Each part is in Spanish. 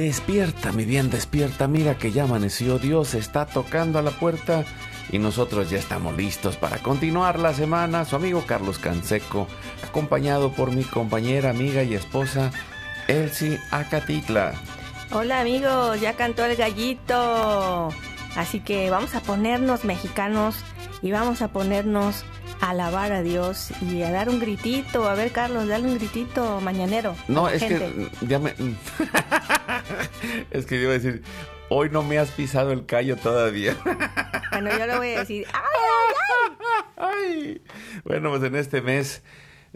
Despierta, mi bien, despierta. Mira que ya amaneció. Dios está tocando a la puerta y nosotros ya estamos listos para continuar la semana. Su amigo Carlos Canseco, acompañado por mi compañera, amiga y esposa Elsie Acatitla. Hola amigos, ya cantó el gallito. Así que vamos a ponernos mexicanos y vamos a ponernos a alabar a Dios y a dar un gritito. A ver, Carlos, dale un gritito mañanero. No, es gente. que ya me. es que iba a decir, hoy no me has pisado el callo todavía. Bueno, yo le voy a decir, ¡ay, Ay. Bueno, pues en este mes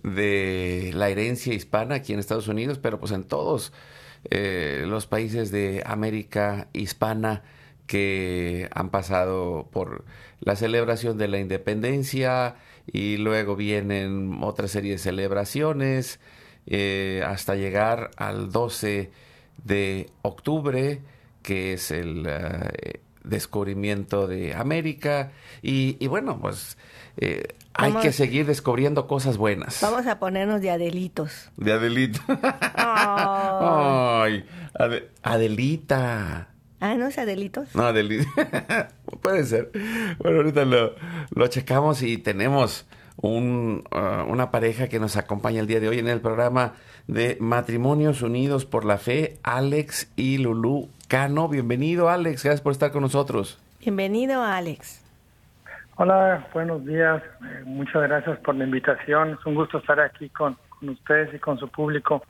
de la herencia hispana aquí en Estados Unidos, pero pues en todos eh, los países de América hispana que han pasado por la celebración de la independencia y luego vienen otra serie de celebraciones eh, hasta llegar al 12 de octubre, que es el eh, descubrimiento de América. Y, y bueno, pues eh, hay que seguir descubriendo cosas buenas. Vamos a ponernos de Adelitos. De Adelita. Oh. Ay, Ade- Adelita. Ah, ¿no es Adelitos? No, Adelita. Puede ser. Bueno, ahorita lo, lo checamos y tenemos un, ah, una pareja que nos acompaña el día de hoy en el programa de Matrimonios Unidos por la Fe, Alex y Lulú Cano. Bienvenido, Alex. Gracias por estar con nosotros. Bienvenido, Alex. Hola, buenos días. Eh, muchas gracias por la invitación. Es un gusto estar aquí con, con ustedes y con su público.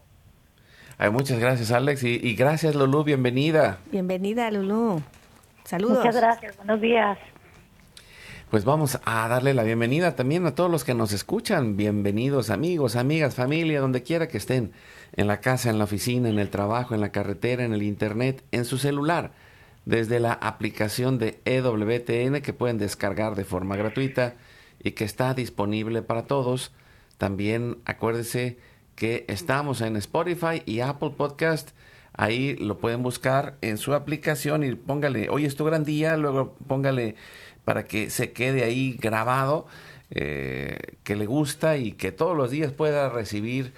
Ay, muchas gracias, Alex. Y, y gracias, Lulú. Bienvenida. Bienvenida, Lulú. Saludos. Muchas gracias, buenos días. Pues vamos a darle la bienvenida también a todos los que nos escuchan. Bienvenidos amigos, amigas, familia, donde quiera que estén, en la casa, en la oficina, en el trabajo, en la carretera, en el internet, en su celular, desde la aplicación de EWTN que pueden descargar de forma gratuita y que está disponible para todos. También acuérdese que estamos en Spotify y Apple Podcast. Ahí lo pueden buscar en su aplicación y póngale, hoy es tu gran día, luego póngale para que se quede ahí grabado, eh, que le gusta y que todos los días pueda recibir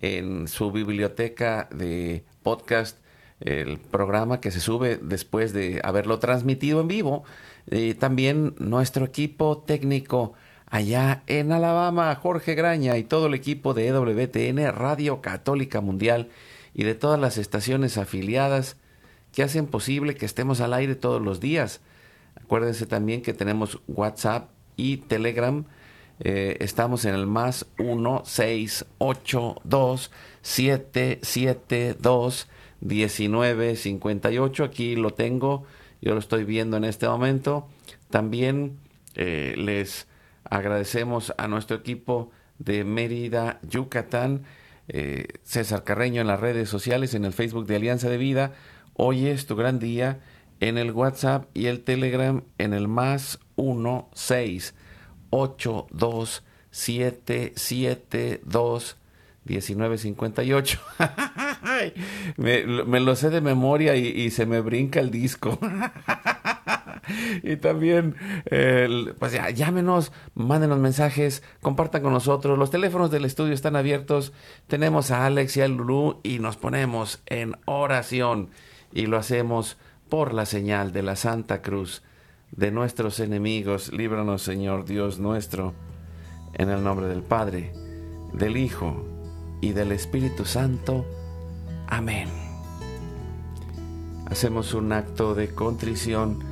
en su biblioteca de podcast el programa que se sube después de haberlo transmitido en vivo. Eh, también nuestro equipo técnico allá en Alabama, Jorge Graña y todo el equipo de EWTN, Radio Católica Mundial y de todas las estaciones afiliadas que hacen posible que estemos al aire todos los días. Acuérdense también que tenemos WhatsApp y Telegram. Eh, estamos en el más 1 6 8 2 7 7 2 19 58. Aquí lo tengo. Yo lo estoy viendo en este momento. También eh, les agradecemos a nuestro equipo de Mérida, Yucatán. eh, César Carreño en las redes sociales, en el Facebook de Alianza de Vida. Hoy es tu gran día en el WhatsApp y el Telegram en el más 1 6 8 2 7 7 2 19 58. Ay, me, me lo sé de memoria y se me brinca el disco. y también, pues ya, llámenos, mándenos mensajes, compartan con nosotros. Los teléfonos del estudio están abiertos. Tenemos a Alex y a Lulú y nos ponemos en oración. Y lo hacemos por la señal de la Santa Cruz de nuestros enemigos. Líbranos, Señor Dios nuestro, en el nombre del Padre, del Hijo y del Espíritu Santo. Amén. Hacemos un acto de contrición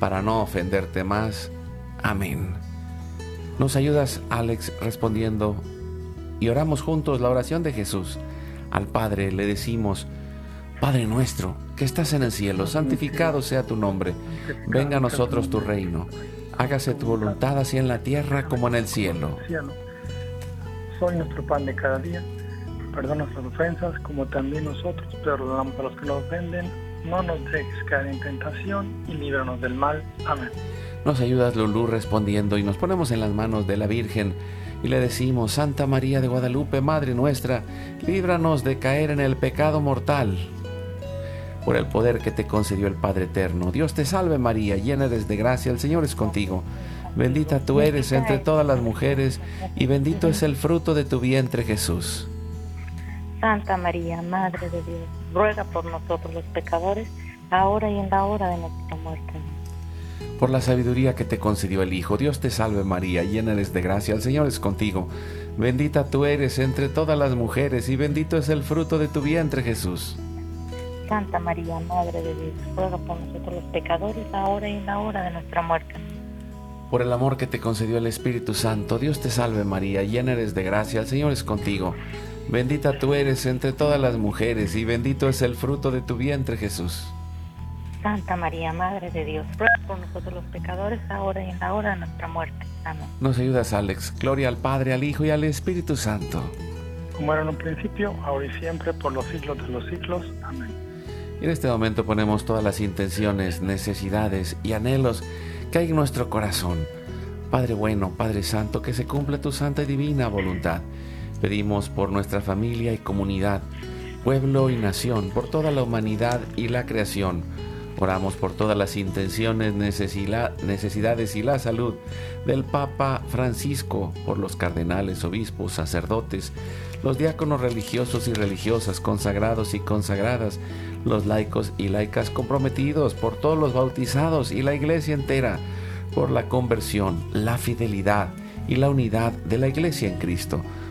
para no ofenderte más. Amén. Nos ayudas, Alex, respondiendo y oramos juntos la oración de Jesús. Al Padre le decimos, Padre nuestro, que estás en el cielo, santificado sea tu nombre, venga a nosotros tu reino, hágase tu voluntad así en la tierra como en el cielo. Soy nuestro pan de cada día, perdona nuestras ofensas como también nosotros perdonamos a los que nos ofenden, no nos dejes caer en tentación y líbranos del mal. Amén. Nos ayudas Lulú respondiendo y nos ponemos en las manos de la Virgen y le decimos, Santa María de Guadalupe, Madre nuestra, líbranos de caer en el pecado mortal por el poder que te concedió el Padre Eterno. Dios te salve María, llena eres de gracia, el Señor es contigo. Bendita tú eres entre todas las mujeres y bendito es el fruto de tu vientre Jesús. Santa María, Madre de Dios, ruega por nosotros los pecadores, ahora y en la hora de nuestra muerte. Por la sabiduría que te concedió el Hijo, Dios te salve María, llena eres de gracia, el Señor es contigo. Bendita tú eres entre todas las mujeres y bendito es el fruto de tu vientre Jesús. Santa María, Madre de Dios, ruega por nosotros los pecadores, ahora y en la hora de nuestra muerte. Por el amor que te concedió el Espíritu Santo, Dios te salve María, llena eres de gracia, el Señor es contigo. Bendita tú eres entre todas las mujeres y bendito es el fruto de tu vientre Jesús. Santa María, Madre de Dios, ruega por nosotros los pecadores, ahora y en la hora de nuestra muerte. Amén. Nos ayudas, Alex. Gloria al Padre, al Hijo y al Espíritu Santo. Como era en un principio, ahora y siempre, por los siglos de los siglos. Amén. Y en este momento ponemos todas las intenciones, necesidades y anhelos que hay en nuestro corazón. Padre bueno, Padre Santo, que se cumpla tu santa y divina voluntad. Pedimos por nuestra familia y comunidad, pueblo y nación, por toda la humanidad y la creación. Oramos por todas las intenciones, necesidades y la salud del Papa Francisco, por los cardenales, obispos, sacerdotes, los diáconos religiosos y religiosas, consagrados y consagradas, los laicos y laicas comprometidos, por todos los bautizados y la iglesia entera, por la conversión, la fidelidad y la unidad de la iglesia en Cristo,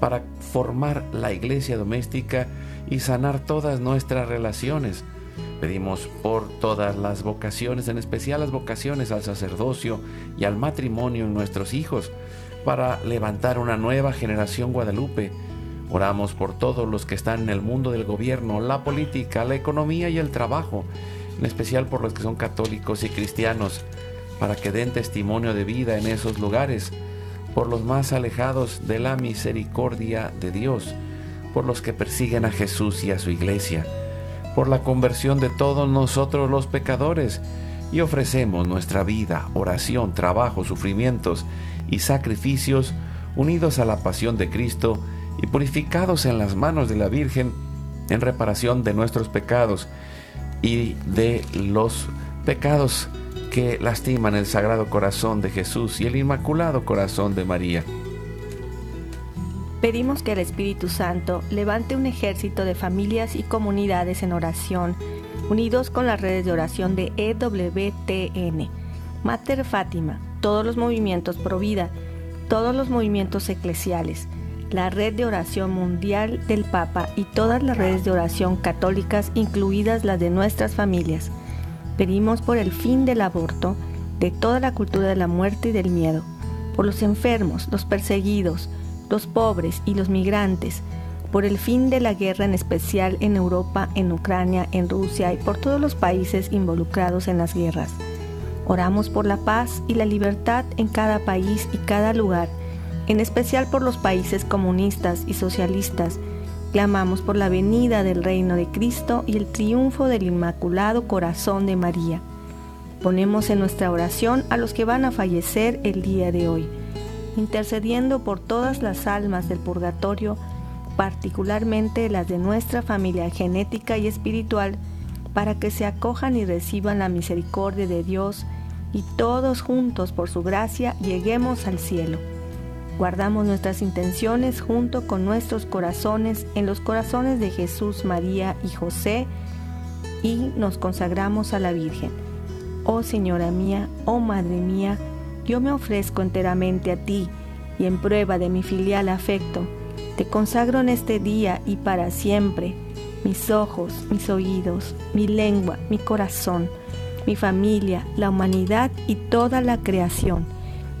para formar la iglesia doméstica y sanar todas nuestras relaciones. Pedimos por todas las vocaciones, en especial las vocaciones al sacerdocio y al matrimonio en nuestros hijos, para levantar una nueva generación guadalupe Oramos por todos los que están en el mundo del gobierno, la política, la economía y el trabajo, en especial por los que son católicos y cristianos, para que den testimonio de vida en esos lugares, por los más alejados de la misericordia de Dios, por los que persiguen a Jesús y a su iglesia, por la conversión de todos nosotros los pecadores, y ofrecemos nuestra vida, oración, trabajo, sufrimientos y sacrificios unidos a la pasión de Cristo, y purificados en las manos de la Virgen en reparación de nuestros pecados y de los pecados que lastiman el Sagrado Corazón de Jesús y el Inmaculado Corazón de María. Pedimos que el Espíritu Santo levante un ejército de familias y comunidades en oración, unidos con las redes de oración de EWTN, Mater Fátima, todos los movimientos pro vida, todos los movimientos eclesiales, la Red de Oración Mundial del Papa y todas las redes de oración católicas, incluidas las de nuestras familias. Pedimos por el fin del aborto, de toda la cultura de la muerte y del miedo, por los enfermos, los perseguidos, los pobres y los migrantes, por el fin de la guerra en especial en Europa, en Ucrania, en Rusia y por todos los países involucrados en las guerras. Oramos por la paz y la libertad en cada país y cada lugar, en especial por los países comunistas y socialistas. Clamamos por la venida del reino de Cristo y el triunfo del Inmaculado Corazón de María. Ponemos en nuestra oración a los que van a fallecer el día de hoy, intercediendo por todas las almas del purgatorio, particularmente las de nuestra familia genética y espiritual, para que se acojan y reciban la misericordia de Dios y todos juntos por su gracia lleguemos al cielo. Guardamos nuestras intenciones junto con nuestros corazones en los corazones de Jesús, María y José y nos consagramos a la Virgen. Oh Señora mía, oh Madre mía, yo me ofrezco enteramente a ti y en prueba de mi filial afecto, te consagro en este día y para siempre mis ojos, mis oídos, mi lengua, mi corazón, mi familia, la humanidad y toda la creación.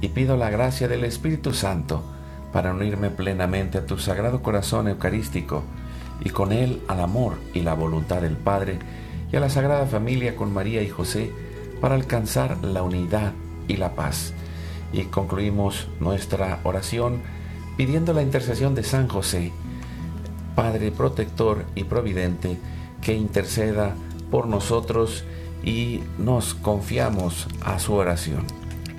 y pido la gracia del Espíritu Santo para unirme plenamente a tu sagrado corazón eucarístico y con él al amor y la voluntad del Padre y a la Sagrada Familia con María y José para alcanzar la unidad y la paz. Y concluimos nuestra oración pidiendo la intercesión de San José, Padre protector y providente, que interceda por nosotros y nos confiamos a su oración.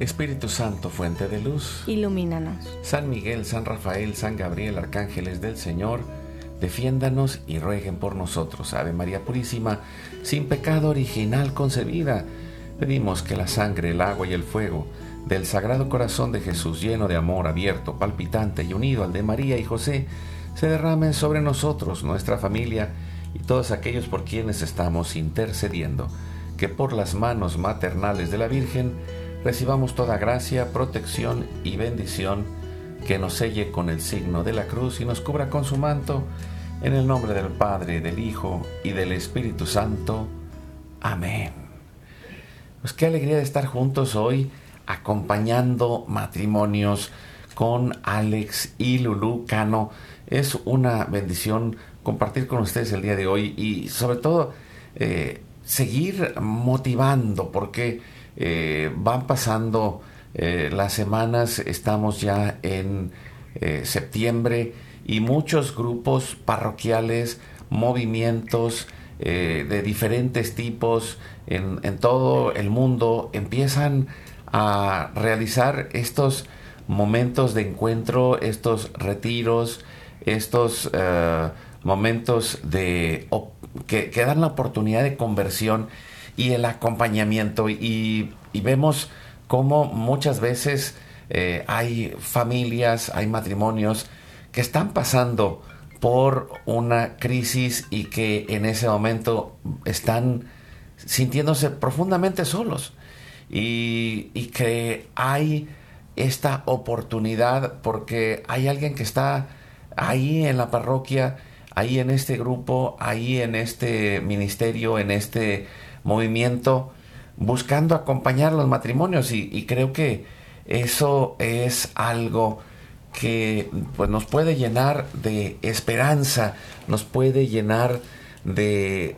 Espíritu Santo, fuente de luz, ilumínanos. San Miguel, San Rafael, San Gabriel, arcángeles del Señor, defiéndanos y rueguen por nosotros. Ave María Purísima, sin pecado original concebida. Pedimos que la sangre, el agua y el fuego del Sagrado Corazón de Jesús, lleno de amor, abierto, palpitante y unido al de María y José, se derramen sobre nosotros, nuestra familia y todos aquellos por quienes estamos intercediendo. Que por las manos maternales de la Virgen, recibamos toda gracia, protección y bendición que nos selle con el signo de la cruz y nos cubra con su manto, en el nombre del Padre, del Hijo y del Espíritu Santo. Amén. Pues qué alegría de estar juntos hoy acompañando matrimonios con Alex y Lulu Cano. Es una bendición compartir con ustedes el día de hoy y sobre todo eh, seguir motivando porque eh, van pasando eh, las semanas, estamos ya en eh, septiembre y muchos grupos parroquiales, movimientos de diferentes tipos en, todo el mundo empiezan a realizar estos momentos de encuentro, estos retiros, estos momentos de, que dan la oportunidad de conversión y el acompañamiento. Y, vemos cómo muchas veces eh, hay familias, hay matrimonios que están pasando por una crisis y que en ese momento están sintiéndose profundamente solos. Y, y que hay esta oportunidad porque hay alguien que está ahí en la parroquia, ahí en este grupo, ahí en este ministerio, en este movimiento buscando acompañar los matrimonios y, creo que eso es algo que pues, nos puede llenar de esperanza, nos puede llenar de,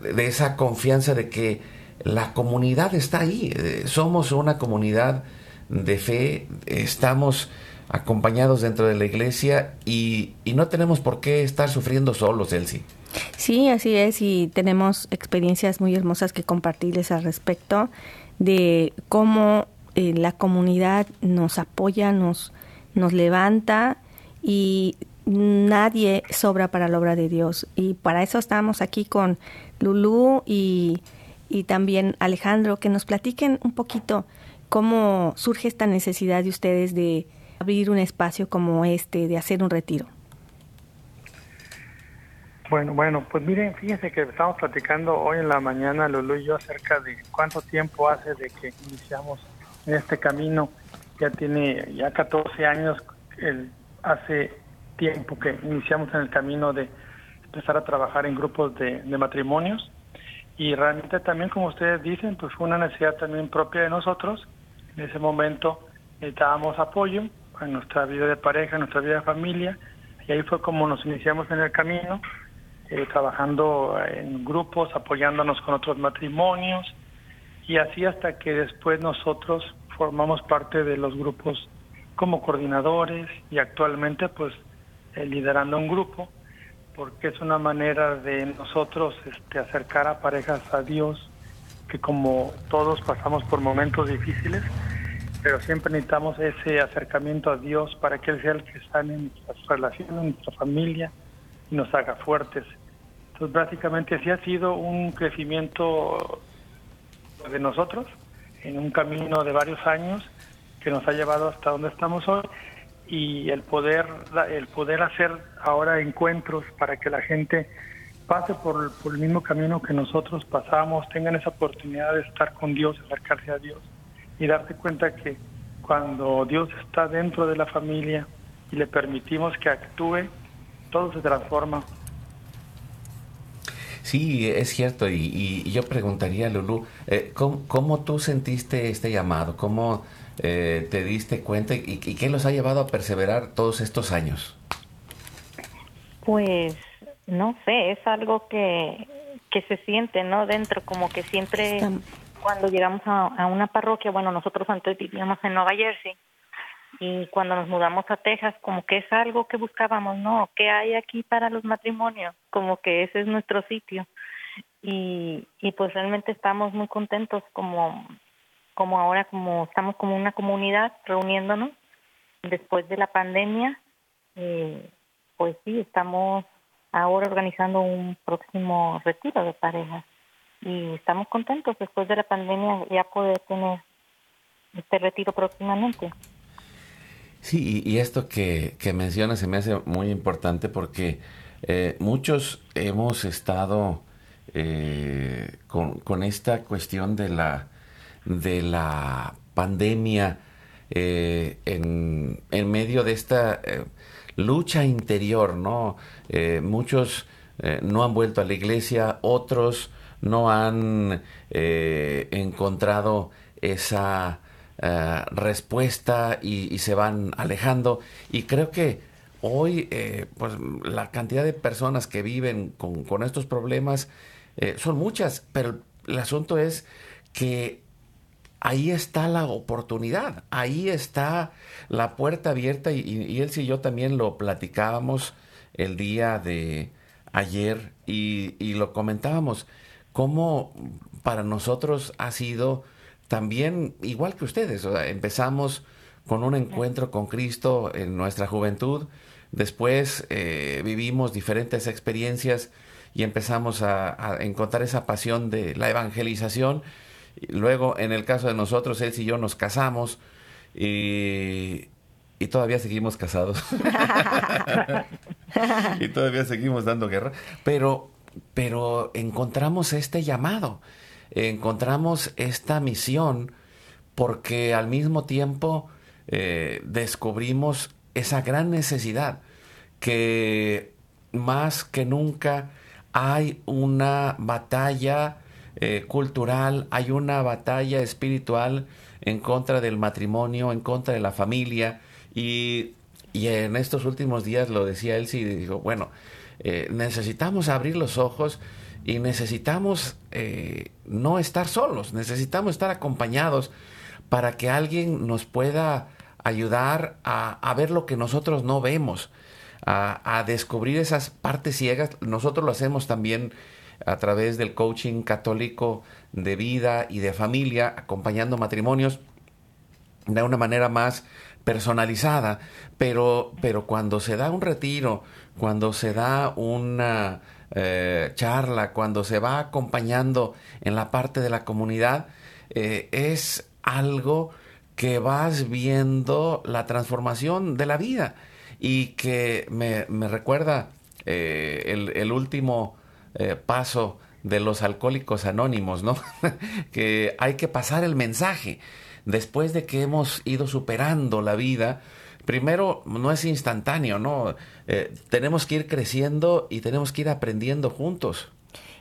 de esa confianza de que la comunidad está ahí, somos una comunidad de fe, estamos acompañados dentro de la iglesia y, y no tenemos por qué estar sufriendo solos, Elsie. Sí, así es, y tenemos experiencias muy hermosas que compartirles al respecto de cómo eh, la comunidad nos apoya, nos, nos levanta y nadie sobra para la obra de Dios. Y para eso estamos aquí con Lulú y, y también Alejandro, que nos platiquen un poquito cómo surge esta necesidad de ustedes de abrir un espacio como este, de hacer un retiro. Bueno, bueno, pues miren, fíjense que estamos platicando hoy en la mañana, Lulu y yo, acerca de cuánto tiempo hace de que iniciamos en este camino. Ya tiene ya 14 años, el, hace tiempo que iniciamos en el camino de empezar a trabajar en grupos de, de matrimonios. Y realmente también, como ustedes dicen, pues fue una necesidad también propia de nosotros. En ese momento necesitábamos apoyo en nuestra vida de pareja, en nuestra vida de familia. Y ahí fue como nos iniciamos en el camino eh, trabajando en grupos, apoyándonos con otros matrimonios y así hasta que después nosotros formamos parte de los grupos como coordinadores y actualmente pues eh, liderando un grupo porque es una manera de nosotros este, acercar a parejas a Dios que como todos pasamos por momentos difíciles pero siempre necesitamos ese acercamiento a Dios para que Él sea el que sane nuestras relaciones, nuestra familia y nos haga fuertes. Entonces, básicamente sí ha sido un crecimiento de nosotros en un camino de varios años que nos ha llevado hasta donde estamos hoy y el poder el poder hacer ahora encuentros para que la gente pase por, por el mismo camino que nosotros pasamos, tengan esa oportunidad de estar con Dios, acercarse a Dios y darse cuenta que cuando Dios está dentro de la familia y le permitimos que actúe, todo se transforma Sí, es cierto. Y, yo preguntaría, Lulu, eh, ¿cómo, tú sentiste este llamado? ¿Cómo eh, te diste cuenta y, qué los ha llevado a perseverar todos estos años? Pues no sé, es algo que, que se siente, ¿no? Dentro, como que siempre cuando llegamos a, a una parroquia, bueno, nosotros antes vivíamos en Nueva Jersey y cuando nos mudamos a Texas como que es algo que buscábamos, ¿no? ¿Qué hay aquí para los matrimonios? Como que ese es nuestro sitio. Y, y pues realmente estamos muy contentos como, como ahora, como estamos como una comunidad reuniéndonos después de la pandemia, eh, pues sí, estamos ahora organizando un próximo retiro de parejas y estamos contentos después de la pandemia ya poder tener este retiro próximamente. Sí, y, esto que, que mencionas se me hace muy importante porque eh, muchos hemos estado eh, con, esta cuestión de la, de la pandemia eh, en, en, medio de esta lucha interior, ¿no? muchos no han vuelto a la iglesia, otros no han encontrado esa eh, respuesta y, se van alejando. Y creo que hoy, eh, pues la cantidad de personas que viven con, estos problemas eh, son muchas, pero el asunto es que ahí está la oportunidad, ahí está la puerta abierta y, y, él y yo también lo platicábamos el día de ayer y, y lo comentábamos, cómo para nosotros ha sido también, igual que ustedes, empezamos con un encuentro con Cristo en nuestra juventud, después eh, vivimos diferentes experiencias y empezamos a, encontrar esa pasión de la evangelización. luego, en el caso de nosotros, él y yo nos casamos y, y todavía seguimos casados. y todavía seguimos dando guerra. Pero, pero encontramos este llamado encontramos esta misión porque al mismo tiempo eh, descubrimos esa gran necesidad que más que nunca hay una batalla eh, cultural, hay una batalla espiritual en contra del matrimonio, en contra de la familia y, en estos últimos días lo decía él sí dijo, bueno, eh, necesitamos abrir los ojos y necesitamos eh, no estar solos, necesitamos estar acompañados para que alguien nos pueda ayudar a, ver lo que nosotros no vemos, a, descubrir esas partes ciegas. Nosotros lo hacemos también a través del coaching católico de vida y de familia, acompañando matrimonios de una manera más personalizada, pero, pero cuando se da un retiro, cuando se da una eh, charla, cuando se va acompañando en la parte de la comunidad, eh, es algo que vas viendo la transformación de la vida y que me, recuerda eh, el, último paso de los alcohólicos anónimos, ¿no? que hay que pasar el mensaje después de que hemos ido superando la vida, primero no es instantáneo, ¿no? Eh, tenemos que ir creciendo y tenemos que ir aprendiendo juntos.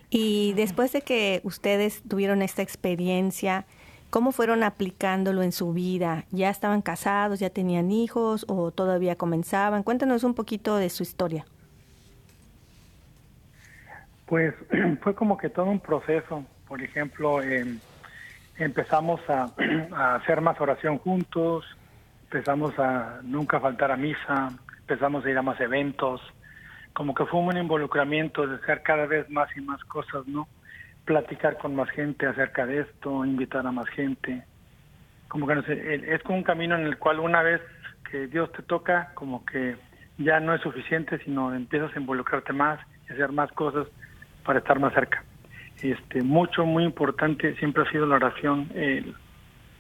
Y después de que ustedes tuvieron esta experiencia, ¿cómo fueron aplicándolo en su vida? ¿Ya estaban casados, ya tenían hijos o todavía comenzaban? Cuéntanos un poquito de su historia. Pues fue como que todo un proceso. Por ejemplo, eh, empezamos a, hacer más oración juntos, empezamos a nunca faltar a misa, empezamos a ir a más eventos, como que fue un involucramiento de hacer cada vez más y más cosas, ¿no? Platicar con más gente acerca de esto, invitar a más gente. Como que no sé, es como un camino en el cual una vez que Dios te toca, como que ya no es suficiente, sino empiezas a involucrarte más y hacer más cosas para estar más cerca este, mucho, muy importante siempre ha sido la oración.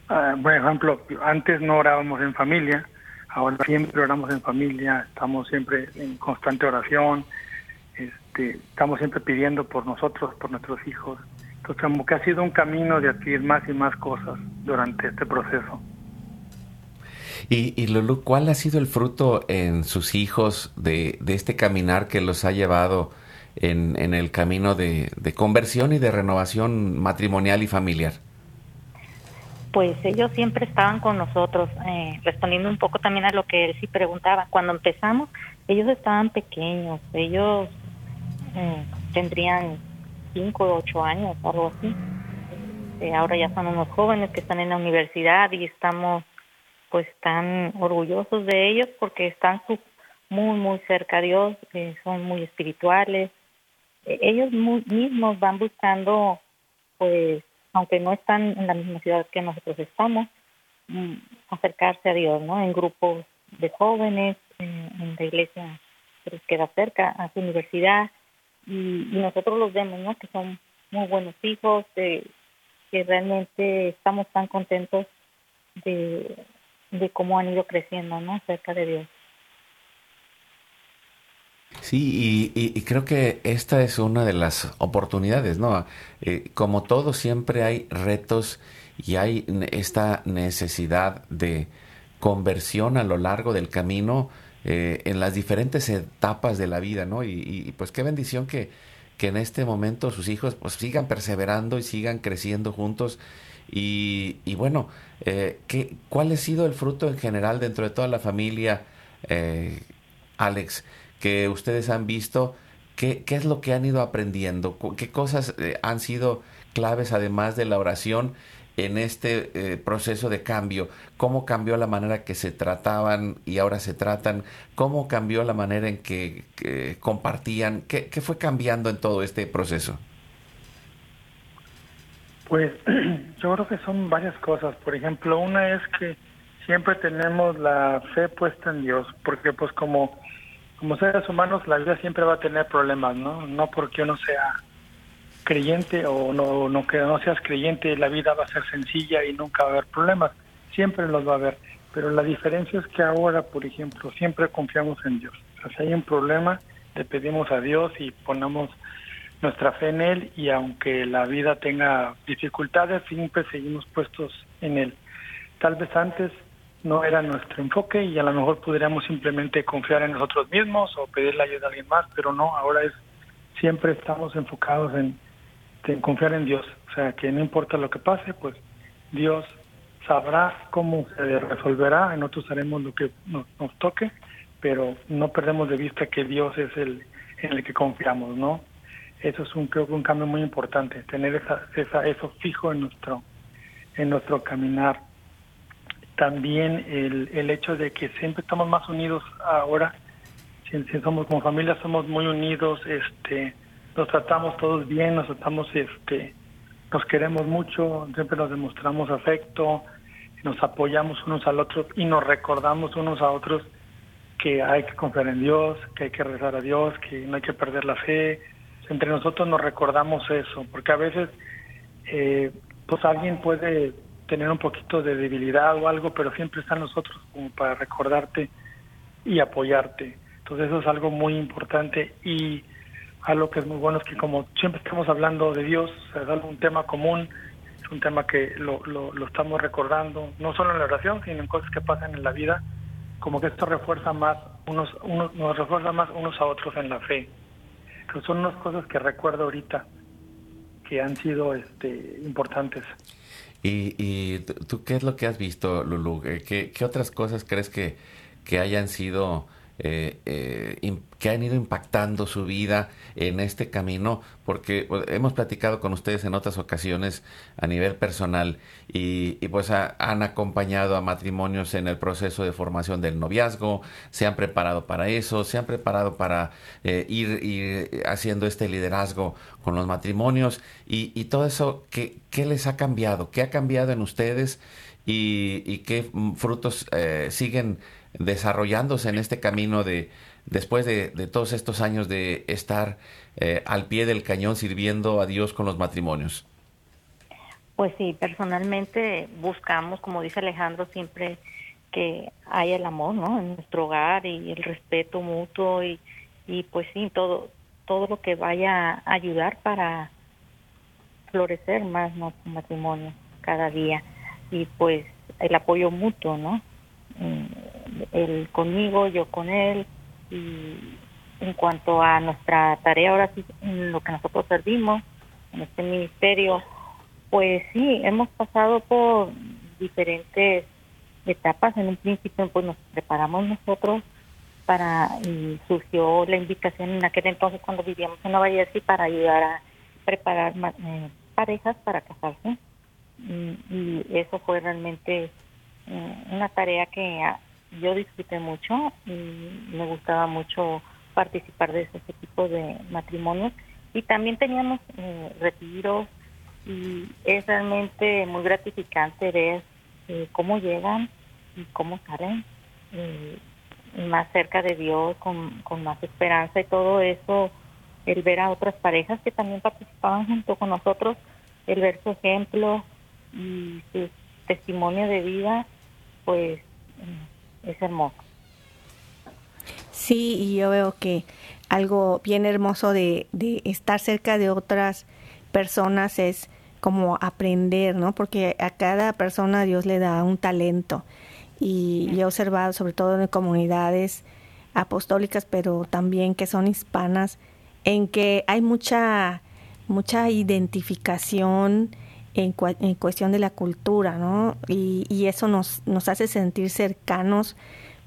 Ah, por ejemplo, antes no orábamos en familia, ahora siempre oramos en familia, estamos siempre en constante oración, este, estamos siempre pidiendo por nosotros, por nuestros hijos. Entonces, como que ha sido un camino de adquirir más y más cosas durante este proceso. Y, y Lulu, ¿cuál ha sido el fruto en sus hijos de, de este caminar que los ha llevado en, en el camino de, conversión y de renovación matrimonial y familiar? Pues ellos siempre estaban con nosotros, eh, respondiendo un poco también a lo que él sí preguntaba. Cuando empezamos, ellos estaban pequeños, ellos eh, tendrían cinco o ocho años, algo así. Eh, ahora ya son unos jóvenes que están en la universidad y estamos pues tan orgullosos de ellos porque están muy, muy cerca a Dios, son muy espirituales, eh, ellos mismos van buscando, pues, aunque no están en la misma ciudad que nosotros estamos, mm, acercarse a Dios, ¿no? En grupos de jóvenes, en, la iglesia que les queda cerca, a su universidad, y, nosotros los vemos, ¿no? Que son muy buenos hijos, de, que realmente estamos tan contentos de, de cómo han ido creciendo, ¿no? Cerca de Dios. Sí, y, creo que esta es una de las oportunidades, ¿no? Eh, como todo, siempre hay retos y hay esta necesidad de conversión a lo largo del camino eh, en las diferentes etapas de la vida, ¿no? Y, pues qué bendición que, que, en este momento sus hijos pues sigan perseverando y sigan creciendo juntos. Y, y bueno, eh, ¿qué, ¿cuál ha sido el fruto en general dentro de toda la familia, Alex? Que ustedes han visto, ¿qué, qué es lo que han ido aprendiendo? ¿Qué cosas eh, han sido claves además de la oración en este eh, proceso de cambio? ¿Cómo cambió la manera que se trataban y ahora se tratan? ¿Cómo cambió la manera en que, compartían? ¿Qué, ¿Qué fue cambiando en todo este proceso? Pues yo creo que son varias cosas. Por ejemplo, una es que siempre tenemos la fe puesta en Dios, porque pues como como seres humanos la vida siempre va a tener problemas, ¿no? No porque uno sea creyente o no, no que no seas creyente, la vida va a ser sencilla y nunca va a haber problemas. Siempre los va a haber. Pero la diferencia es que ahora, por ejemplo, siempre confiamos en Dios. Si hay un problema, le pedimos a Dios y ponemos nuestra fe en Él y aunque la vida tenga dificultades, siempre seguimos puestos en Él. Tal vez antes no era nuestro enfoque y a lo mejor podríamos simplemente confiar en nosotros mismos o pedir la ayuda a alguien más, pero no, ahora es siempre estamos enfocados en, confiar en Dios, o sea, que no importa lo que pase, pues Dios sabrá cómo se resolverá, nosotros haremos lo que nos, toque, pero no perdemos de vista que Dios es el en el que confiamos, ¿no? Eso es un creo que un cambio muy importante, tener esa, esa eso fijo en nuestro en nuestro caminar también el, el hecho de que siempre estamos más unidos ahora, si, somos como familia somos muy unidos, este, nos tratamos todos bien, nos tratamos, este, nos queremos mucho, siempre nos demostramos afecto, nos apoyamos unos al otro y nos recordamos unos a otros que hay que confiar en Dios, que hay que rezar a Dios, que no hay que perder la fe. Entre nosotros nos recordamos eso, porque a veces eh, pues alguien puede tener un poquito de debilidad o algo, pero siempre están nosotros como para recordarte y apoyarte. Entonces eso es algo muy importante y algo que es muy bueno es que como siempre estamos hablando de Dios, es algo un tema común, es un tema que lo, lo, lo estamos recordando, no solo en la oración, sino en cosas que pasan en la vida, como que esto refuerza más unos, nos refuerza más unos a otros en la fe. Entonces son unas cosas que recuerdo ahorita que han sido este, importantes. ¿Y, y tú qué es lo que has visto, Lulu? Eh, ¿Qué, qué otras cosas crees que, que hayan sido eh, eh, que han ido impactando su vida en este camino, porque hemos platicado con ustedes en otras ocasiones a nivel personal y, pues han acompañado a matrimonios en el proceso de formación del noviazgo, se han preparado para eso, se han preparado para eh, ir, haciendo este liderazgo con los matrimonios y, todo eso, ¿qué, ¿qué, les ha cambiado? ¿Qué ha cambiado en ustedes y, y qué frutos siguen? Desarrollándose en este camino de después de, todos estos años de estar eh, al pie del cañón sirviendo a Dios con los matrimonios? Pues sí, personalmente buscamos, como dice Alejandro, siempre que haya el amor, ¿no? En nuestro hogar y el respeto mutuo y, y pues sí, todo todo lo que vaya a ayudar para florecer más nuestro matrimonio cada día y pues el apoyo mutuo, ¿no? Él conmigo, yo con él. Y en cuanto a nuestra tarea, ahora sí, en lo que nosotros servimos en este ministerio, pues sí, hemos pasado por diferentes etapas. En un principio, pues nos preparamos nosotros para, y surgió la invitación en aquel entonces cuando vivíamos en Nueva Jersey para ayudar a preparar eh, parejas para casarse. Y, y, eso fue realmente eh, una tarea que yo disfruté mucho y me gustaba mucho participar de ese tipo de matrimonios. Y también teníamos eh, retiros y es realmente muy gratificante ver eh, cómo llegan y cómo salen eh, más cerca de Dios con, con más esperanza y todo eso el ver a otras parejas que también participaban junto con nosotros el ver su ejemplo y su testimonio de vida pues es hermoso. Sí, y yo veo que algo bien hermoso de, estar cerca de otras personas es como aprender, ¿no? Porque a cada persona Dios le da un talento. Y yo he observado, sobre todo en comunidades apostólicas, pero también que son hispanas, en que hay mucha, mucha identificación en, en, cuestión de la cultura, ¿no? Y, y, eso nos, nos hace sentir cercanos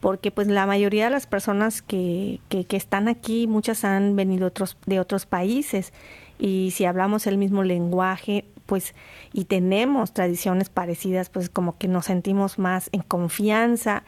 porque pues la mayoría de las personas que, que, que están aquí, muchas han venido otros, de otros países y si hablamos el mismo lenguaje, pues y tenemos tradiciones parecidas, pues como que nos sentimos más en confianza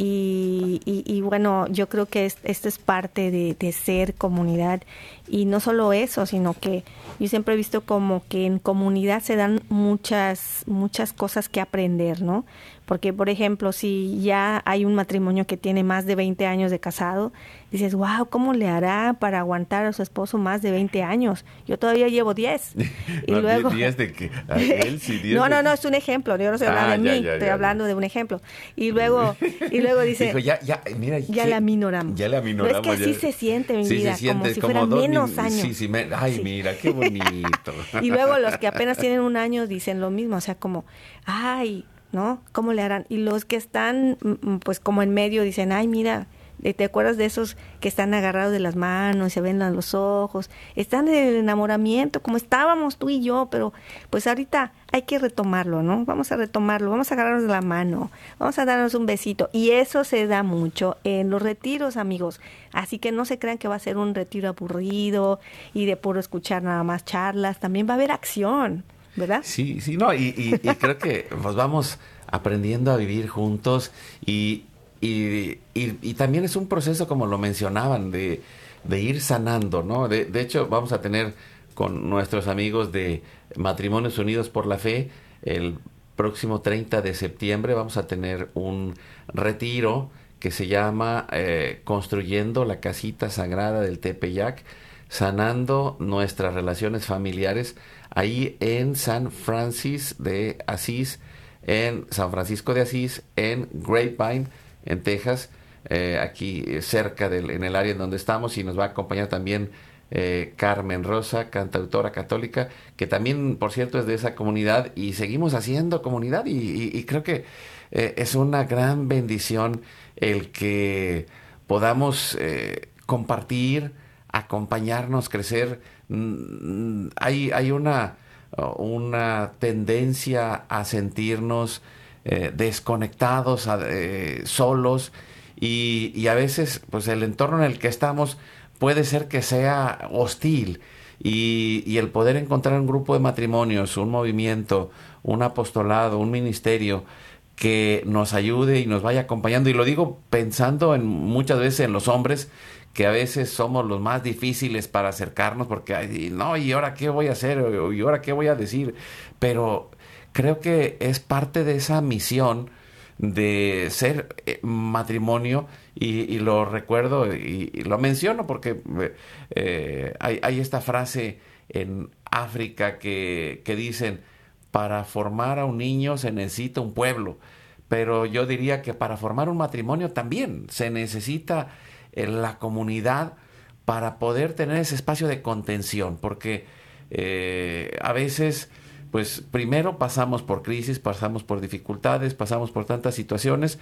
y, y, bueno, yo creo que esto es parte de, de, ser comunidad y no solo eso, sino que yo siempre he visto como que en comunidad se dan muchas, muchas cosas que aprender, ¿no? Porque, por ejemplo, si ya hay un matrimonio que tiene más de 20 años de casado, dices, wow, ¿cómo le hará para aguantar a su esposo más de 20 años? Yo todavía llevo 10. y luego... 10 de que él sí, 10 No, no, no, es un ejemplo. Yo no estoy hablando ah, de mí, estoy hablando de un ejemplo. Y luego, y luego dice, Dijo, ya, ya, mira, ya la minoramos. Ya la minoramos. No, es que así se siente mi vida, como si fueran menos años. Sí, sí, me... ay, mira, qué bonito. y luego los que apenas tienen un año dicen lo mismo, o sea, como, ay, ¿no? ¿Cómo le harán? Y los que están, mm, mm, pues como en medio, dicen, ay, mira, ¿te acuerdas de esos que están agarrados de las manos y se ven los ojos? Están en el enamoramiento, como estábamos tú y yo, pero pues ahorita hay que retomarlo, ¿no? Vamos a retomarlo, vamos a agarrarnos de la mano, vamos a darnos un besito. Y eso se da mucho en los retiros, amigos. Así que no se crean que va a ser un retiro aburrido y de puro escuchar nada más charlas. También va a haber acción ¿verdad? Sí, sí, no, y, creo que pues vamos aprendiendo a vivir juntos y, y, también es un proceso, como lo mencionaban, de, de ir sanando, ¿no? De, de, hecho, vamos a tener con nuestros amigos de Matrimonios Unidos por la Fe el próximo 30 de septiembre vamos a tener un retiro que se llama eh, Construyendo la Casita Sagrada del Tepeyac, sanando nuestras relaciones familiares ahí en San Francis de Asís, en San Francisco de Asís, en Grapevine, en Texas, eh, aquí cerca del, en el área en donde estamos y nos va a acompañar también eh, Carmen Rosa, cantautora católica, que también, por cierto, es de esa comunidad y seguimos haciendo comunidad y, creo que eh, es una gran bendición el que podamos eh, compartir, acompañarnos, crecer. Mm, hay, hay una, una tendencia a sentirnos desconectados, solos y, y, a veces pues el entorno en el que estamos puede ser que sea hostil y, el poder encontrar un grupo de matrimonios, un movimiento, un apostolado, un ministerio que nos ayude y nos vaya acompañando. Y lo digo pensando en muchas veces en los hombres, que a veces somos los más difíciles para acercarnos porque, no, ¿y ahora qué voy a hacer? ¿Y ahora qué voy a decir? Pero creo que es parte de esa misión de ser eh, matrimonio y, lo recuerdo y, lo menciono porque eh, hay, esta frase en África que, que dicen, para formar a un niño se necesita un pueblo, pero yo diría que para formar un matrimonio también se necesita eh, la comunidad para poder tener ese espacio de contención, porque a veces pues primero pasamos por crisis, pasamos por dificultades, pasamos por tantas situaciones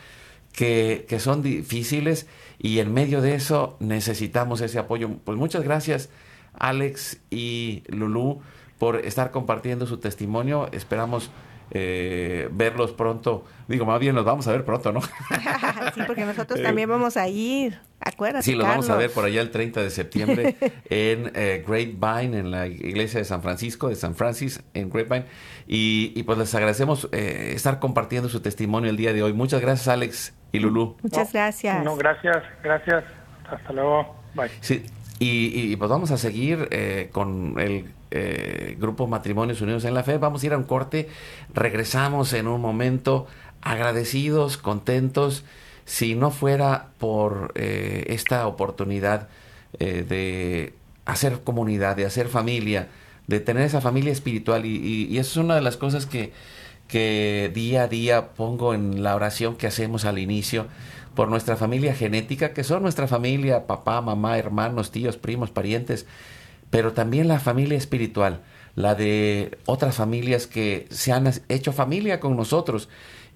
que, que, son difíciles y en medio de eso necesitamos ese apoyo. Pues muchas gracias Alex y Lulú por estar compartiendo su testimonio. Esperamos eh, verlos pronto. Digo, más bien los vamos a ver pronto, ¿no? sí, porque nosotros también vamos a ir. Acuérdate. Sí, los vamos a ver por allá el 30 de septiembre en eh, Grapevine, en la iglesia de San Francisco, de San Francis, en Grapevine. Y, y pues les agradecemos eh, estar compartiendo su testimonio el día de hoy. Muchas gracias, Alex y Lulú. Muchas gracias. No, gracias, gracias. Hasta luego. Bye. Sí, y, y pues vamos a seguir eh, con el eh, Grupo Matrimonios Unidos en la Fe. Vamos a ir a un corte, regresamos en un momento agradecidos, contentos, si no fuera por eh, esta oportunidad eh, de hacer comunidad, de hacer familia, de tener esa familia espiritual. Y, y, eso es una de las cosas que, que día a día pongo en la oración que hacemos al inicio por nuestra familia genética, que son nuestra familia, papá, mamá, hermanos, tíos, primos, parientes, pero también la familia espiritual, la de otras familias que se han hecho familia con nosotros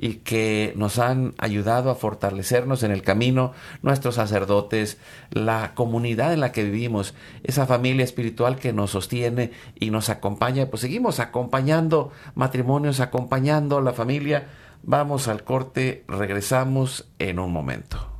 y que nos han ayudado a fortalecernos en el camino, nuestros sacerdotes, la comunidad en la que vivimos, esa familia espiritual que nos sostiene y nos acompaña, pues seguimos acompañando matrimonios, acompañando la familia. Vamos al corte, regresamos en un momento.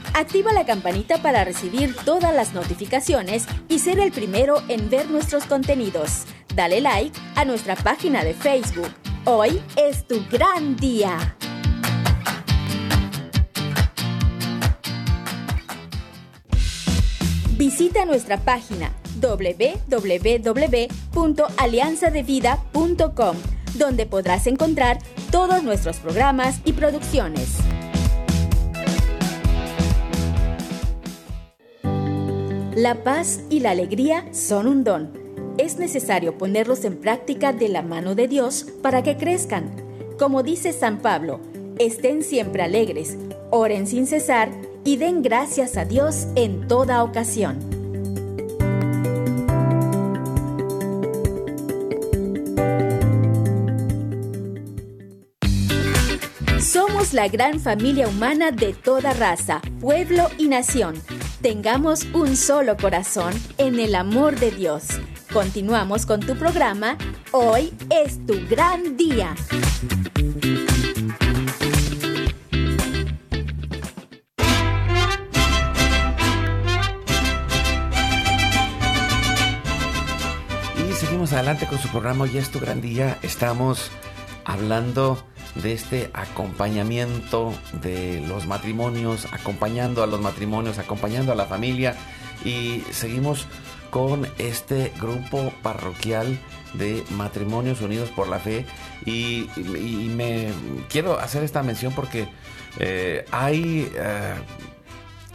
Activa la campanita para recibir todas las notificaciones y ser el primero en ver nuestros contenidos. Dale like a nuestra página de Facebook. Hoy es tu gran día. Visita nuestra página www.alianzadevida.com, donde podrás encontrar todos nuestros programas y producciones. La paz y la alegría son un don. Es necesario ponerlos en práctica de la mano de Dios para que crezcan. Como dice San Pablo, estén siempre alegres, oren sin cesar y den gracias a Dios en toda ocasión. Somos la gran familia humana de toda raza, pueblo y nación. Tengamos un solo corazón en el amor de Dios. Continuamos con tu programa. Hoy es tu gran día. Y seguimos adelante con su programa Hoy es tu gran día. Estamos hablando de este acompañamiento de los matrimonios, acompañando a los matrimonios, acompañando a la familia y seguimos con este grupo parroquial de matrimonios unidos por la fe y, me quiero hacer esta mención porque eh, hay eh,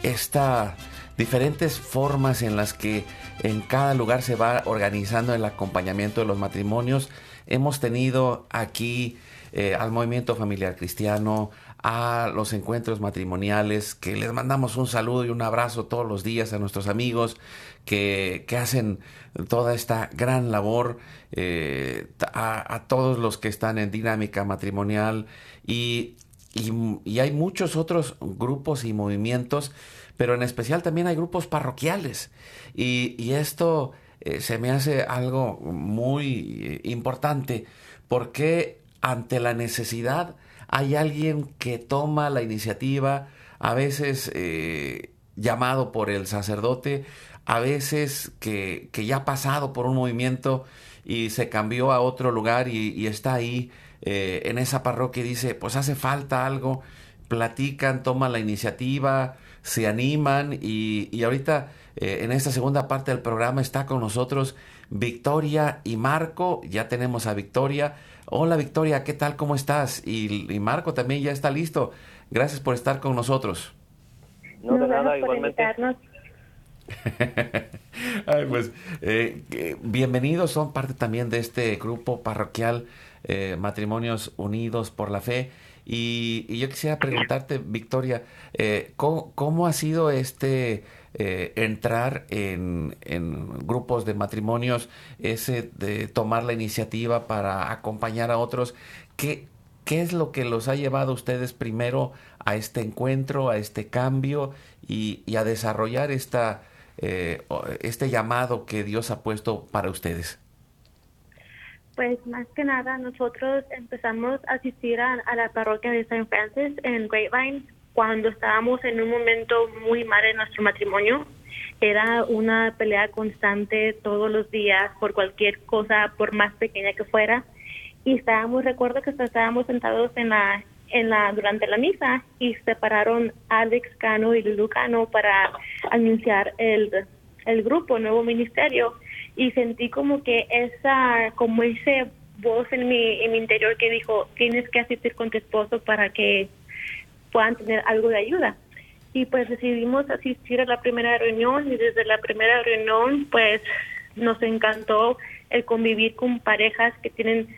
esta diferentes formas en las que en cada lugar se va organizando el acompañamiento de los matrimonios. Hemos tenido aquí eh, al movimiento familiar cristiano, a los encuentros matrimoniales, que les mandamos un saludo y un abrazo todos los días a nuestros amigos que, hacen toda esta gran labor, eh, a, todos los que están en dinámica matrimonial y, y, hay muchos otros grupos y movimientos, pero en especial también hay grupos parroquiales. Y, esto eh, se me hace algo muy importante porque ante la necesidad hay alguien que toma la iniciativa, a veces eh, llamado por el sacerdote, a veces que, ya ha pasado por un movimiento y se cambió a otro lugar y, está ahí eh, en esa parroquia y dice, pues hace falta algo, platican, toman la iniciativa, se animan y, ahorita eh, en esta segunda parte del programa está con nosotros Victoria y Marco, ya tenemos a Victoria. Hola Victoria, ¿qué tal? ¿Cómo estás? Y, Marco también ya está listo. Gracias por estar con nosotros. No, de nada, igualmente. pues eh, bienvenidos, son parte también de este grupo parroquial eh, Matrimonios Unidos por la Fe. Y, yo quisiera preguntarte, Victoria, eh, ¿cómo, ha sido este eh, entrar en, grupos de matrimonios, ese de tomar la iniciativa para acompañar a otros. ¿Qué, ¿Qué es lo que los ha llevado a ustedes primero a este encuentro, a este cambio y, a desarrollar esta, eh, este llamado que Dios ha puesto para ustedes? Pues más que nada nosotros empezamos a asistir a, la parroquia de San Francis en Grapevine cuando estábamos en un momento muy mal en nuestro matrimonio. Era una pelea constante todos los días por cualquier cosa, por más pequeña que fuera. Y estábamos, recuerdo que estábamos sentados en la, en la, durante la misa y separaron Alex Cano y Lulu Cano para anunciar el, el grupo, nuevo ministerio. Y sentí como que esa, como ese voz en mi, en mi interior que dijo, tienes que asistir con tu esposo para que puedan tener algo de ayuda. Y pues decidimos asistir a la primera reunión y desde la primera reunión pues nos encantó el convivir con parejas que tienen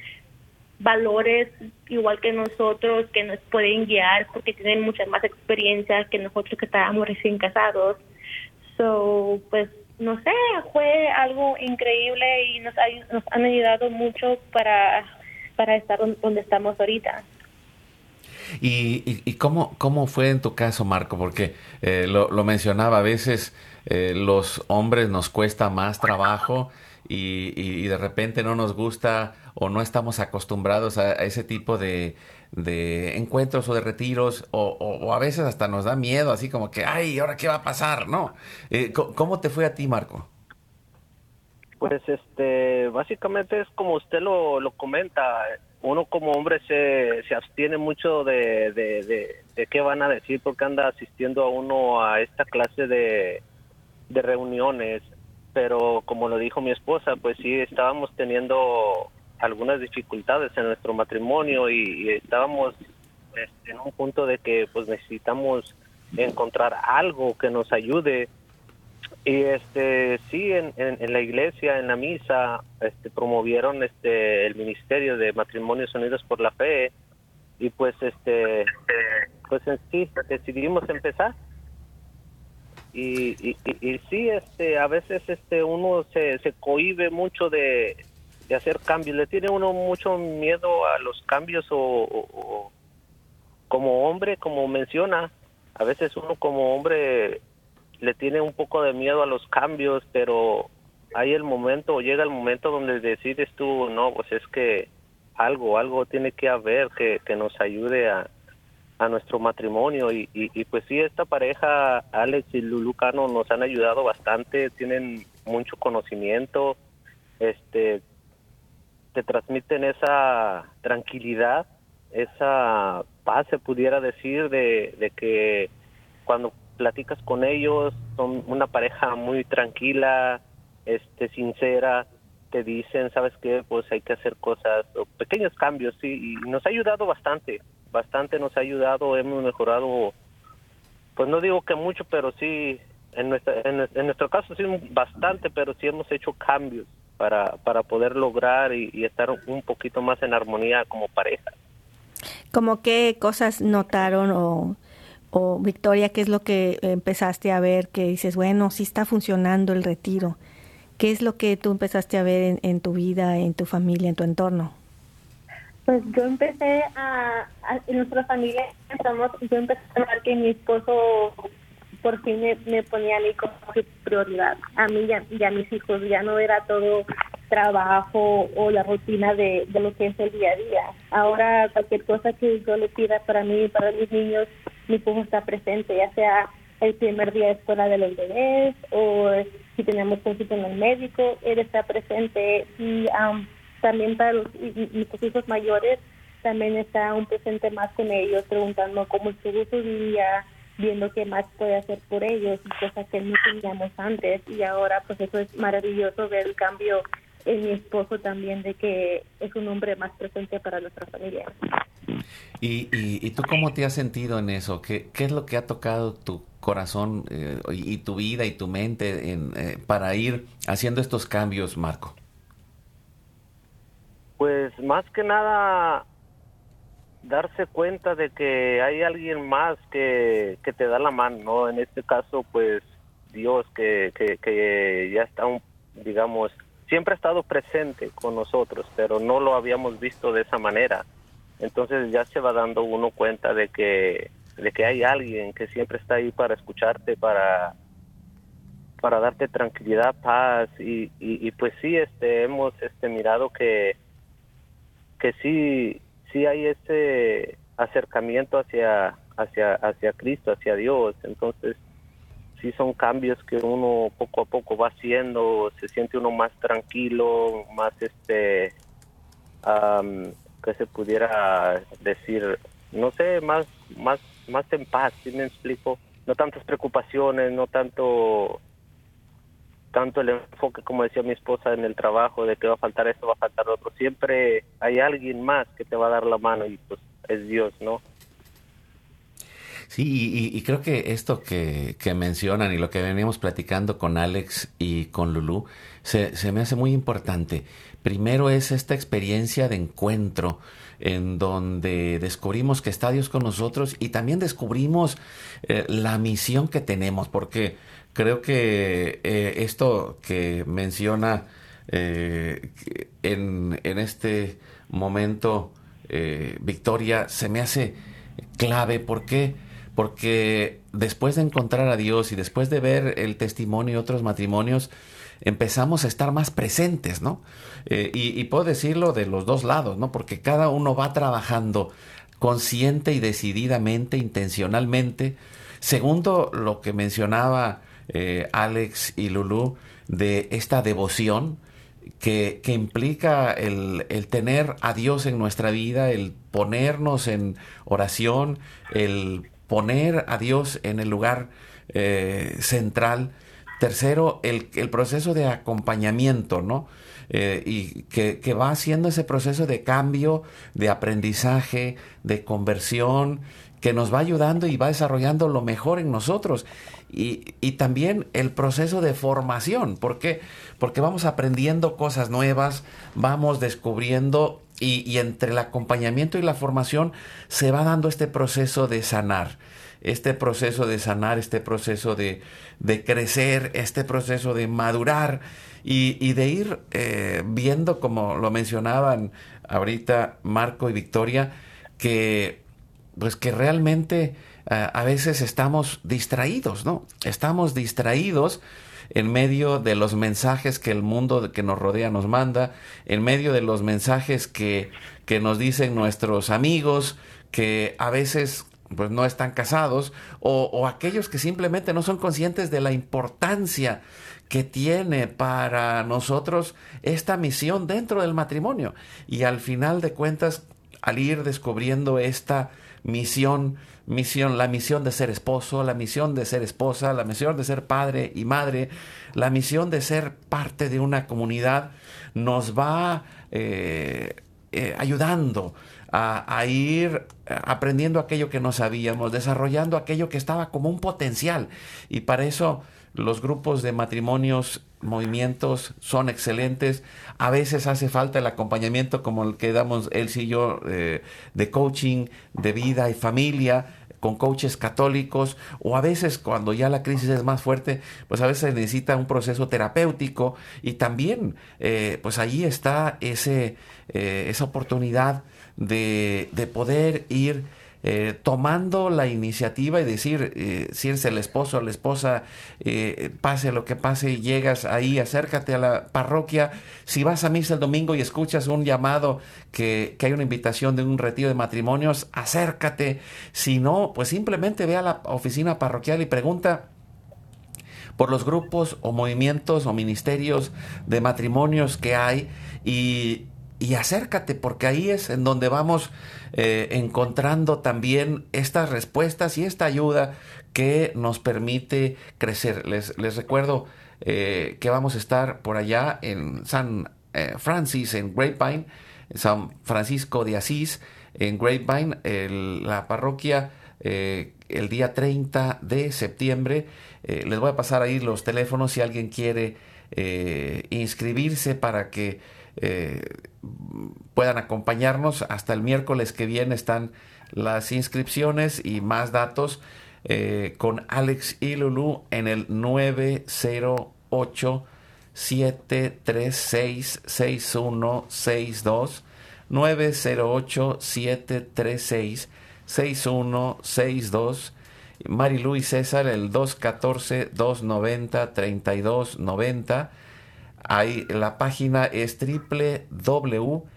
valores igual que nosotros, que nos pueden guiar porque tienen mucha más experiencia que nosotros que estábamos recién casados. So, pues no sé, fue algo increíble y nos, nos han ayudado mucho para, para estar donde estamos ahorita. ¿Y, y, cómo, cómo, fue en tu caso, Marco? Porque eh, lo, mencionaba, a veces eh, los hombres nos cuesta más trabajo y, y, de repente no nos gusta o no estamos acostumbrados a, ese tipo de, de, encuentros o de retiros o, o, a veces hasta nos da miedo, así como que, ay, ¿ahora qué va a pasar? ¿No? Eh, ¿Cómo te fue a ti, Marco? Pues este, básicamente es como usted lo, lo comenta, uno como hombre se, se abstiene mucho de, de, qué van a decir porque anda asistiendo a uno a esta clase de, de reuniones, pero como lo dijo mi esposa, pues sí estábamos teniendo algunas dificultades en nuestro matrimonio y, estábamos este, en un punto de que pues necesitamos encontrar algo que nos ayude y este sí, en, en, la iglesia, en la misa, este, promovieron este el ministerio de matrimonios unidos por la fe. Y pues este pues en sí decidimos empezar. Y, y, y, sí este a veces este uno se, se cohibe mucho de, hacer cambios. Le tiene uno mucho miedo a los cambios o, como hombre, como menciona, a veces uno como hombre le tiene un poco de miedo a los cambios, pero hay el momento, llega el momento donde decides tú, no, pues es que algo, algo tiene que haber que, que nos ayude a, a nuestro matrimonio. Y, y, pues sí, esta pareja, Alex y Lulucano, nos han ayudado bastante, tienen mucho conocimiento, este, te transmiten esa tranquilidad, esa paz, se pudiera decir, de, de que cuando platicas con ellos son una pareja muy tranquila, este, sincera, te dicen, ¿sabes qué? Pues hay que hacer cosas, pequeños cambios, sí, y nos ha ayudado bastante bastante nos ha ayudado, hemos mejorado, pues no digo que mucho, pero sí, en, nuestra, en, nuestro caso sí bastante, pero sí hemos hecho cambios para, para poder lograr y, estar un poquito más en armonía como pareja. ¿Cómo qué cosas notaron o, o Victoria, qué es lo que empezaste a ver que dices, bueno, sí está funcionando el retiro? ¿Qué es lo que tú empezaste a ver en tu vida, en tu familia, en tu entorno? Pues yo empecé a, en nuestra familia, empezamos, yo empecé a ver que mi esposo por fin me, ponía a mí como prioridad, a mí y a, mis hijos, ya no era todo trabajo o la rutina de, lo que es el día a día. Ahora cualquier cosa que yo le pida para mí para mis niños, mi esposo está presente, ya sea el primer día de escuela de los bebés o si tenemos consulta en el médico, él está presente y um, también para los, nuestros hijos mayores también está un presente más con ellos, preguntando cómo estuvo su día, viendo qué más puede hacer por ellos, cosas que no teníamos antes. Y ahora, pues eso es maravilloso ver el cambio en mi esposo también, de que es un hombre más presente para nuestra familia. ¿Y, y, tú cómo te has sentido en eso? ¿Qué, qué es lo que ha tocado tu corazón eh, y, tu vida y tu mente en, eh, para ir haciendo estos cambios, Marco? Pues más que nada darse cuenta de que hay alguien más que, que te da la mano, ¿no? En este caso, pues Dios que, que, ya está, un, digamos, siempre ha estado presente con nosotros, pero no lo habíamos visto de esa manera. Entonces ya se va dando uno cuenta de que, de que hay alguien que siempre está ahí para escucharte, para para darte tranquilidad, paz y, y, y pues sí, este hemos este mirado que que sí, sí hay ese acercamiento hacia, hacia, hacia Cristo, hacia Dios. Entonces, sí son cambios que uno poco a poco va haciendo, se siente uno más tranquilo, más este, que se pudiera decir, no sé, más, más, más en paz, si me explico. No tantas preocupaciones, no tanto tanto el enfoque, como decía mi esposa, en el trabajo, de que va a faltar esto, va a faltar otro. Siempre hay alguien más que te va a dar la mano y pues es Dios, ¿no? Sí, y, creo que esto que, que, mencionan y lo que veníamos platicando con Alex y con Lulu se, se, me hace muy importante. Primero es esta experiencia de encuentro en donde descubrimos que está Dios con nosotros y también descubrimos eh, la misión que tenemos, porque creo que eh, esto que menciona eh, en, en, este momento Victoria se me hace clave. ¿Por qué? Porque después de encontrar a Dios y después de ver el testimonio de otros matrimonios, empezamos a estar más presentes, ¿no? y, y, puedo decirlo de los dos lados, ¿no? Porque cada uno va trabajando consciente y decididamente, intencionalmente. Segundo, lo que mencionaba eh, Alex y Lulu, de esta devoción que, que implica el, el, tener a Dios en nuestra vida, el ponernos en oración, el poner a Dios en el lugar eh, central. Tercero, el, el, proceso de acompañamiento, ¿no? Eh, y que, que, va haciendo ese proceso de cambio, de aprendizaje, de conversión, que nos va ayudando y va desarrollando lo mejor en nosotros. Y, y también el proceso de formación. ¿Por qué? Porque vamos aprendiendo cosas nuevas, vamos descubriendo y, y, entre el acompañamiento y la formación se va dando este proceso de sanar. Este proceso de sanar, este proceso de, de crecer, este proceso de madurar y, y de ir eh, viendo, como lo mencionaban ahorita Marco y Victoria, que pues que realmente eh, a veces estamos distraídos, ¿no? Estamos distraídos en medio de los mensajes que el mundo que nos rodea nos manda, en medio de los mensajes que, que nos dicen nuestros amigos, que a veces pues no están casados, o, o aquellos que simplemente no son conscientes de la importancia que tiene para nosotros esta misión dentro del matrimonio. Y al final de cuentas, al ir descubriendo esta misión, misión, la misión de ser esposo, la misión de ser esposa, la misión de ser padre y madre, la misión de ser parte de una comunidad, nos va eh, eh, ayudando a, ir aprendiendo aquello que no sabíamos, desarrollando aquello que estaba como un potencial. Y para eso los grupos de matrimonios, movimientos son excelentes. A veces hace falta el acompañamiento como el que damos él y yo eh, de coaching, de vida y familia con coaches católicos o a veces cuando ya la crisis es más fuerte, pues a veces necesita un proceso terapéutico y también eh, pues allí está ese, eh, esa oportunidad de, de poder ir eh, tomando la iniciativa y decir, eh, si eres el esposo o la esposa, eh, pase lo que pase, llegas ahí, acércate a la parroquia. Si vas a misa el domingo y escuchas un llamado que, que hay una invitación de un retiro de matrimonios, acércate. Si no, pues simplemente ve a la oficina parroquial y pregunta por los grupos o movimientos o ministerios de matrimonios que hay y, y acércate porque ahí es en donde vamos eh, encontrando también estas respuestas y esta ayuda que nos permite crecer. Les, les recuerdo eh, que vamos a estar por allá en San eh, Francis, en Grapevine, San Francisco de Asís, en Grapevine, la parroquia, el día 30 de septiembre. les voy a pasar ahí los teléfonos si alguien quiere inscribirse para que eh, puedan acompañarnos. Hasta el miércoles que viene están las inscripciones y más datos eh, con Alex y Lulu en el 908 736 6162 908 736 6162 Marilu y César el 214 290 3290 Ahí la página es www.sfatx.org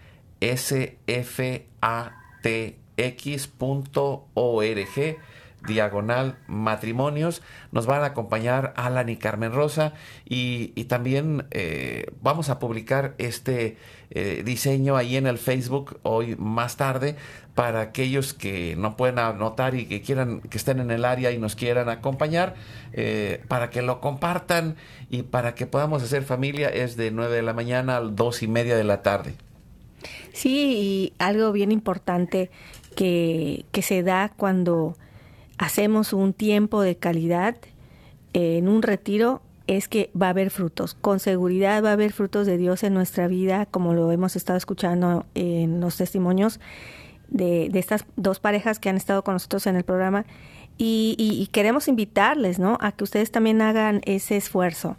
diagonal matrimonios. Nos van a acompañar Alan y Carmen Rosa y, también eh, vamos a publicar este eh, diseño ahí en el Facebook hoy más tarde para aquellos que no pueden anotar y que quieran que estén en el área y nos quieran acompañar eh, para que lo compartan y para que podamos hacer familia es de 9 de la mañana a 2 y media de la tarde. Sí, y algo bien importante que, que se da cuando hacemos un tiempo de calidad en un retiro es que va a haber frutos. Con seguridad va a haber frutos de Dios en nuestra vida, como lo hemos estado escuchando en los testimonios de, estas dos parejas que han estado con nosotros en el programa. Y, queremos invitarles, ¿no? A que ustedes también hagan ese esfuerzo.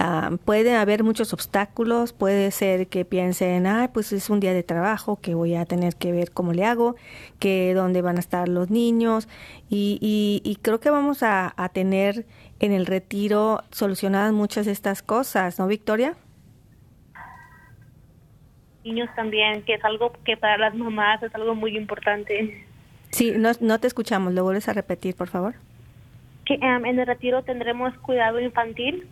Uh, pueden haber muchos obstáculos, puede ser que piensen, ah, pues es un día de trabajo, que voy a tener que ver cómo le hago, que dónde van a estar los niños, y, creo que vamos a, tener en el retiro solucionadas muchas de estas cosas, ¿no, Victoria? Niños también, que es algo que para las mamás es algo muy importante. Sí, no, no te escuchamos, lo vuelves a repetir, por favor. Que um, en el retiro tendremos cuidado infantil,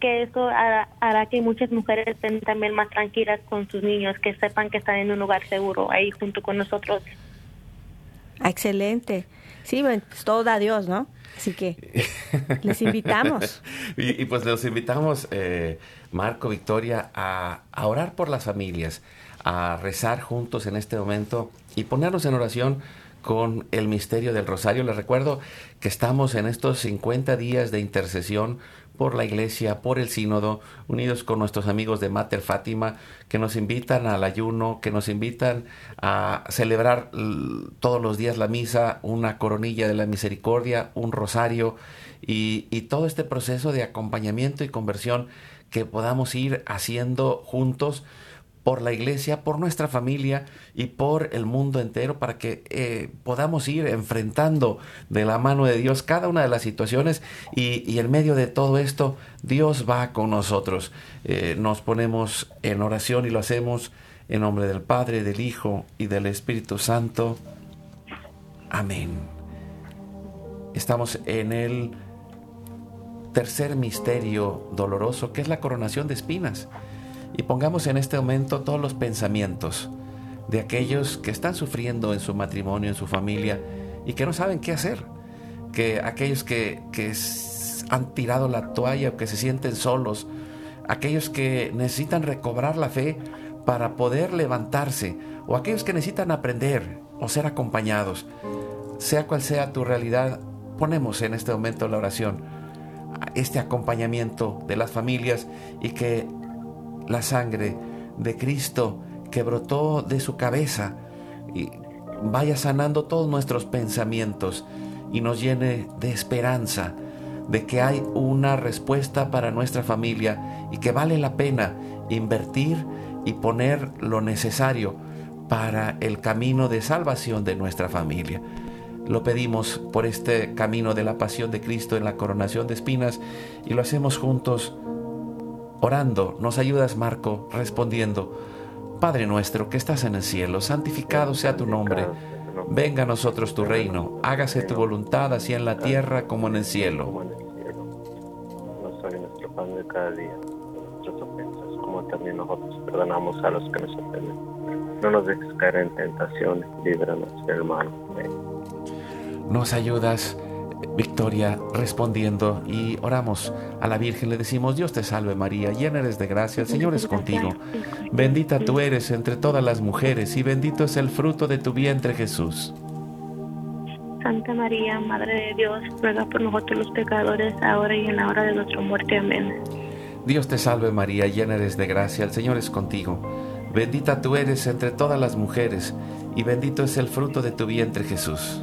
que eso hará, hará, que muchas mujeres estén también más tranquilas con sus niños, que sepan que están en un lugar seguro ahí junto con nosotros. Excelente. Sí, pues todo da Dios, ¿no? Así que les invitamos. y, pues les invitamos, eh, Marco, Victoria, a, a, orar por las familias, a rezar juntos en este momento y ponernos en oración con el misterio del rosario. Les recuerdo que estamos en estos 50 días de intercesión por la iglesia, por el sínodo, unidos con nuestros amigos de Mater Fátima, que nos invitan al ayuno, que nos invitan a celebrar todos los días la misa, una coronilla de la misericordia, un rosario y, todo este proceso de acompañamiento y conversión que podamos ir haciendo juntos por la iglesia, por nuestra familia y por el mundo entero para que eh, podamos ir enfrentando de la mano de Dios cada una de las situaciones y, en medio de todo esto Dios va con nosotros. Eh, nos ponemos en oración y lo hacemos en nombre del Padre, del Hijo y del Espíritu Santo. Amén. Estamos en el tercer misterio doloroso que es la coronación de espinas. Y pongamos en este momento todos los pensamientos de aquellos que están sufriendo en su matrimonio, en su familia, y que no saben qué hacer. Que aquellos que, que han tirado la toalla o que se sienten solos, aquellos que necesitan recobrar la fe para poder levantarse, o aquellos que necesitan aprender o ser acompañados. Sea cual sea tu realidad, ponemos en este momento la oración, este acompañamiento de las familias y que la sangre de Cristo que brotó de su cabeza y vaya sanando todos nuestros pensamientos y nos llene de esperanza de que hay una respuesta para nuestra familia y que vale la pena invertir y poner lo necesario para el camino de salvación de nuestra familia. Lo pedimos por este camino de la pasión de Cristo en la coronación de espinas y lo hacemos juntos orando, nos ayudas Marco, respondiendo, Padre nuestro que estás en el cielo, santificado sea tu nombre, venga a nosotros tu reino, hágase tu voluntad así en la tierra como en el cielo. No nos dejes caer en. Nos ayudas Victoria respondiendo y oramos a la Virgen, le decimos, Dios te salve María, llena eres de gracia, el Señor es contigo, bendita tú eres entre todas las mujeres y bendito es el fruto de tu vientre Jesús. Santa María, Madre de Dios, ruega por nosotros los pecadores, ahora y en la hora de nuestra muerte. Amén. Dios te salve María, llena eres de gracia, el Señor es contigo, bendita tú eres entre todas las mujeres y bendito es el fruto de tu vientre Jesús.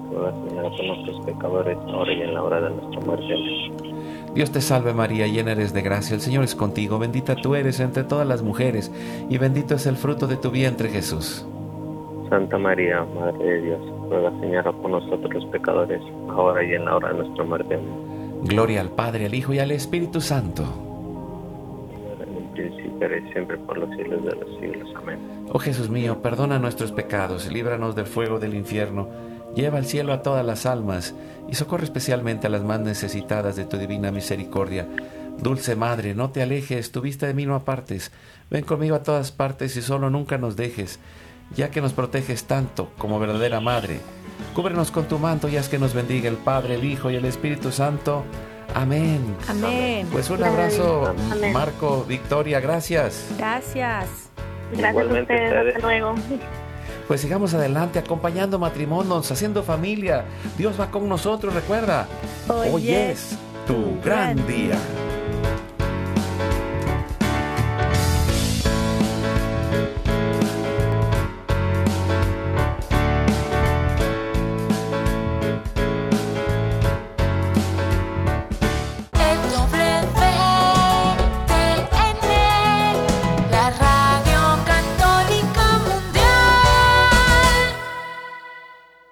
ruega Señora por nuestros pecadores, ahora y en la hora de nuestra muerte. Dios te salve María, llena eres de gracia, el Señor es contigo, bendita tú eres entre todas las mujeres, y bendito es el fruto de tu vientre Jesús. Santa María, Madre de Dios, ruega Señora por nosotros los pecadores, ahora y en la hora de nuestra muerte. Gloria al Padre, al Hijo y al Espíritu Santo. En el principio y siempre por los siglos de los siglos. Amén. Oh Jesús mío, perdona nuestros pecados, líbranos del fuego del infierno Lleva al cielo a todas las almas y socorre especialmente a las más necesitadas de tu divina misericordia. Dulce Madre, no te alejes, tu vista de mí no apartes. Ven conmigo a todas partes y solo nunca nos dejes, ya que nos proteges tanto como verdadera Madre. Cúbrenos con tu manto y haz que nos bendiga el Padre, el Hijo y el Espíritu Santo. Amén. Amén. Pues un abrazo, Amén. Marco, Victoria, gracias. Gracias. Gracias a Igualmente ustedes. ustedes. Hasta luego. Pues sigamos adelante, acompañando matrimonios, haciendo familia. Dios va con nosotros, recuerda. Hoy Hoy es es tu gran día.